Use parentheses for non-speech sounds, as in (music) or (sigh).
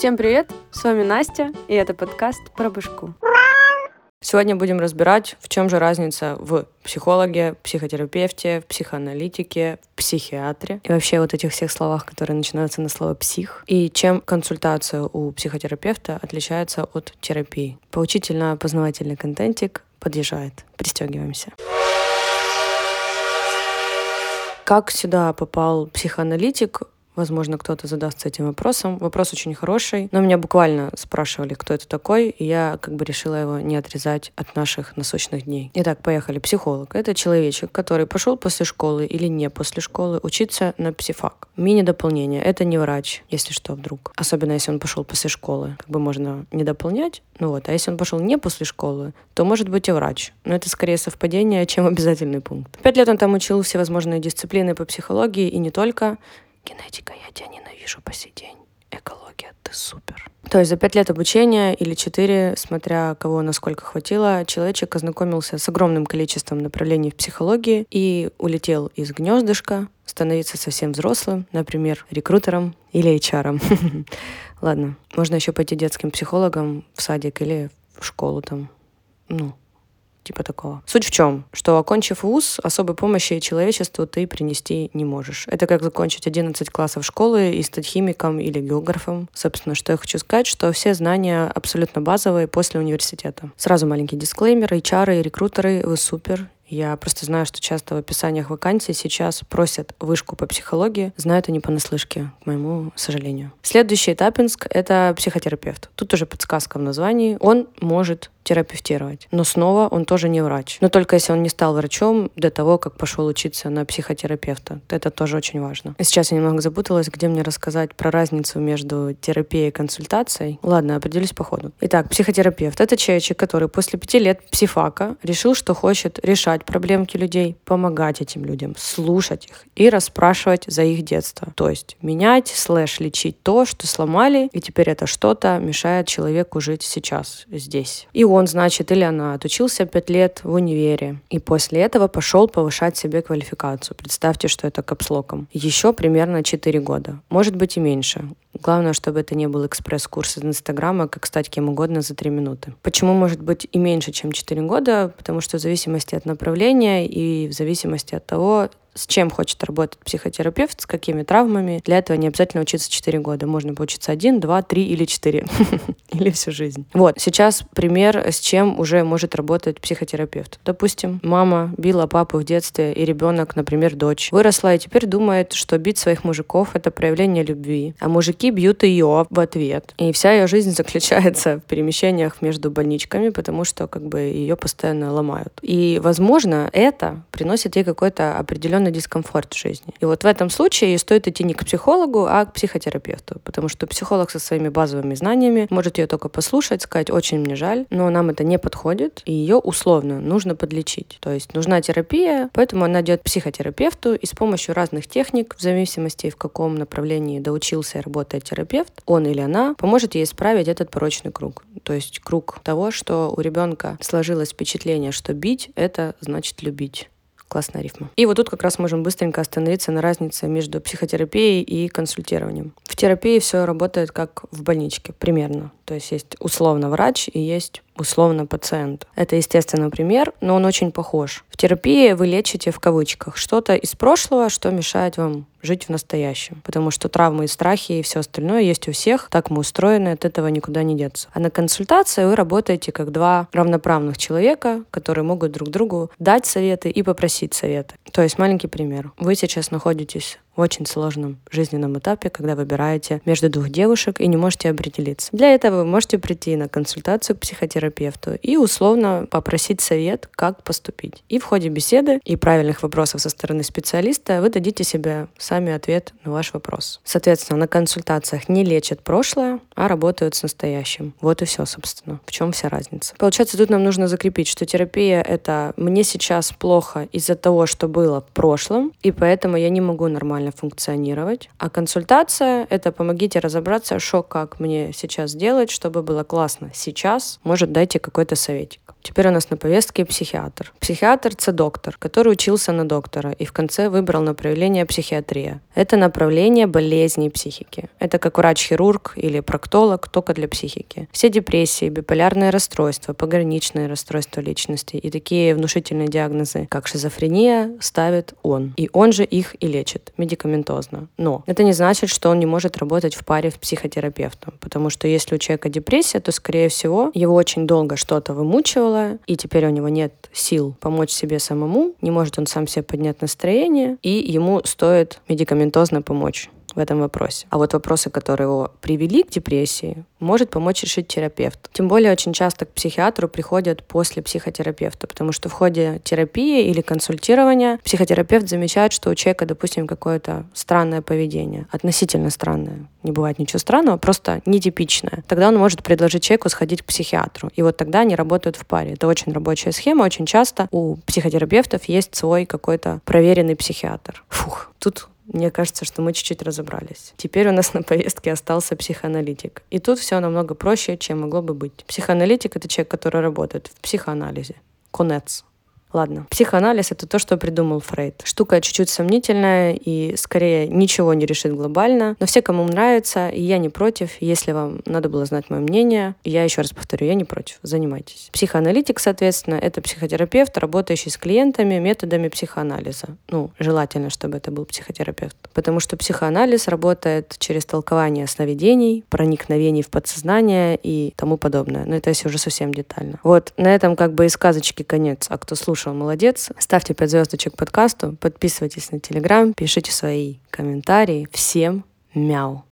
Всем привет! С вами Настя, и это подкаст про башку. Сегодня будем разбирать, в чем же разница в психологе, психотерапевте, в психоаналитике, в психиатре и вообще вот этих всех словах, которые начинаются на слово «псих», и чем консультация у психотерапевта отличается от терапии. Поучительно-познавательный контентик подъезжает. Пристегиваемся. Как сюда попал психоаналитик? Возможно, кто-то задастся этим вопросом. Вопрос очень хороший, но меня буквально спрашивали, кто это такой, и я как бы решила его не отрезать от наших насущных дней. Итак, поехали. Психолог. Это человечек, который пошел после школы или не после школы учиться на психфак. Мини-дополнение. Это не врач, если что, вдруг. Особенно, если он пошел после школы. Как бы можно не дополнять, ну вот. А если он пошел не после школы, то может быть и врач. Но это скорее совпадение, чем (laughs) обязательный пункт. Пять лет он там учил всевозможные дисциплины по психологии и не только. Генетика, я тебя ненавижу по сей день. Экология, ты супер. То есть за пять лет обучения или четыре, смотря кого насколько хватило, человечек ознакомился с огромным количеством направлений в психологии и улетел из гнездышка становиться совсем взрослым, например, рекрутером или HR. (laughs) Ладно, можно еще пойти детским психологом в садик или в школу там. Ну, типа такого. Суть в чем? Что, окончив вуз, особой помощи человечеству ты принести не можешь. Это как закончить 11 классов школы и стать химиком или географом. Собственно, что я хочу сказать, что все знания абсолютно базовые после университета. Сразу маленький дисклеймер. HR и рекрутеры, вы супер, я просто знаю, что часто в описаниях вакансий сейчас просят вышку по психологии. Знают они понаслышке, к моему сожалению. Следующий этапинск — это психотерапевт. Тут уже подсказка в названии. Он может терапевтировать. Но снова он тоже не врач. Но только если он не стал врачом до того, как пошел учиться на психотерапевта. Это тоже очень важно. Сейчас я немного запуталась, где мне рассказать про разницу между терапией и консультацией. Ладно, определюсь по ходу. Итак, психотерапевт — это человек, который после пяти лет психфака решил, что хочет решать проблемки людей, помогать этим людям, слушать их и расспрашивать за их детство. То есть менять, слэш лечить то, что сломали, и теперь это что-то мешает человеку жить сейчас, здесь. И он, значит, или она отучился пять лет в универе, и после этого пошел повышать себе квалификацию. Представьте, что это капслоком. Еще примерно 4 года. Может быть и меньше. Главное, чтобы это не был экспресс-курс из Инстаграма, как стать кем угодно за 3 минуты. Почему может быть и меньше, чем 4 года? Потому что в зависимости от направления и в зависимости от того, с чем хочет работать психотерапевт, с какими травмами. Для этого не обязательно учиться 4 года. Можно поучиться 1, 2, 3 или 4. (laughs) или всю жизнь. Вот, сейчас пример, с чем уже может работать психотерапевт. Допустим, мама била папу в детстве, и ребенок, например, дочь, выросла и теперь думает, что бить своих мужиков — это проявление любви, а мужики бьют ее в ответ. И вся ее жизнь (laughs) заключается в перемещениях между больничками, потому что как бы ее постоянно ломают. И, возможно, это приносит ей какой-то определенный определенный дискомфорт в жизни. И вот в этом случае стоит идти не к психологу, а к психотерапевту, потому что психолог со своими базовыми знаниями может ее только послушать, сказать, очень мне жаль, но нам это не подходит, и ее условно нужно подлечить. То есть нужна терапия, поэтому она идет к психотерапевту, и с помощью разных техник, в зависимости в каком направлении доучился и работает терапевт, он или она поможет ей исправить этот порочный круг. То есть круг того, что у ребенка сложилось впечатление, что бить — это значит любить. Классная рифма. И вот тут как раз можем быстренько остановиться на разнице между психотерапией и консультированием. В терапии все работает как в больничке, примерно. То есть есть условно врач и есть условно пациент. Это, естественно, пример, но он очень похож. В терапии вы лечите в кавычках что-то из прошлого, что мешает вам жить в настоящем. Потому что травмы и страхи и все остальное есть у всех. Так мы устроены, от этого никуда не деться. А на консультации вы работаете как два равноправных человека, которые могут друг другу дать советы и попросить советы. То есть маленький пример. Вы сейчас находитесь очень сложном жизненном этапе, когда выбираете между двух девушек и не можете определиться. Для этого вы можете прийти на консультацию к психотерапевту и условно попросить совет, как поступить. И в ходе беседы и правильных вопросов со стороны специалиста вы дадите себе сами ответ на ваш вопрос. Соответственно, на консультациях не лечат прошлое, а работают с настоящим. Вот и все, собственно. В чем вся разница? Получается, тут нам нужно закрепить, что терапия — это мне сейчас плохо из-за того, что было в прошлом, и поэтому я не могу нормально функционировать. А консультация — это помогите разобраться, что как мне сейчас делать, чтобы было классно сейчас. Может, дайте какой-то советик. Теперь у нас на повестке психиатр. Психиатр — это доктор, который учился на доктора и в конце выбрал направление психиатрия. Это направление болезней психики. Это как врач-хирург или проктолог, только для психики. Все депрессии, биполярные расстройства, пограничные расстройства личности и такие внушительные диагнозы, как шизофрения, ставит он. И он же их и лечит медикаментозно. Но это не значит, что он не может работать в паре с психотерапевтом, потому что если у человека депрессия, то, скорее всего, его очень долго что-то вымучивало, и теперь у него нет сил помочь себе самому, не может он сам себе поднять настроение, и ему стоит медикаментозно помочь в этом вопросе. А вот вопросы, которые его привели к депрессии, может помочь решить терапевт. Тем более очень часто к психиатру приходят после психотерапевта, потому что в ходе терапии или консультирования психотерапевт замечает, что у человека, допустим, какое-то странное поведение, относительно странное. Не бывает ничего странного, просто нетипичное. Тогда он может предложить человеку сходить к психиатру. И вот тогда они работают в паре. Это очень рабочая схема. Очень часто у психотерапевтов есть свой какой-то проверенный психиатр. Фух, тут мне кажется, что мы чуть-чуть разобрались. Теперь у нас на повестке остался психоаналитик. И тут все намного проще, чем могло бы быть. Психоаналитик — это человек, который работает в психоанализе. Конец. Ладно, психоанализ — это то, что придумал Фрейд. Штука чуть-чуть сомнительная и, скорее, ничего не решит глобально. Но все, кому нравится, и я не против. Если вам надо было знать мое мнение, я еще раз повторю, я не против. Занимайтесь. Психоаналитик, соответственно, это психотерапевт, работающий с клиентами методами психоанализа. Ну, желательно, чтобы это был психотерапевт. Потому что психоанализ работает через толкование сновидений, проникновений в подсознание и тому подобное. Но это если уже совсем детально. Вот, на этом как бы и сказочки конец. А кто слушал послушал, молодец. Ставьте 5 звездочек подкасту, подписывайтесь на Телеграм, пишите свои комментарии. Всем мяу!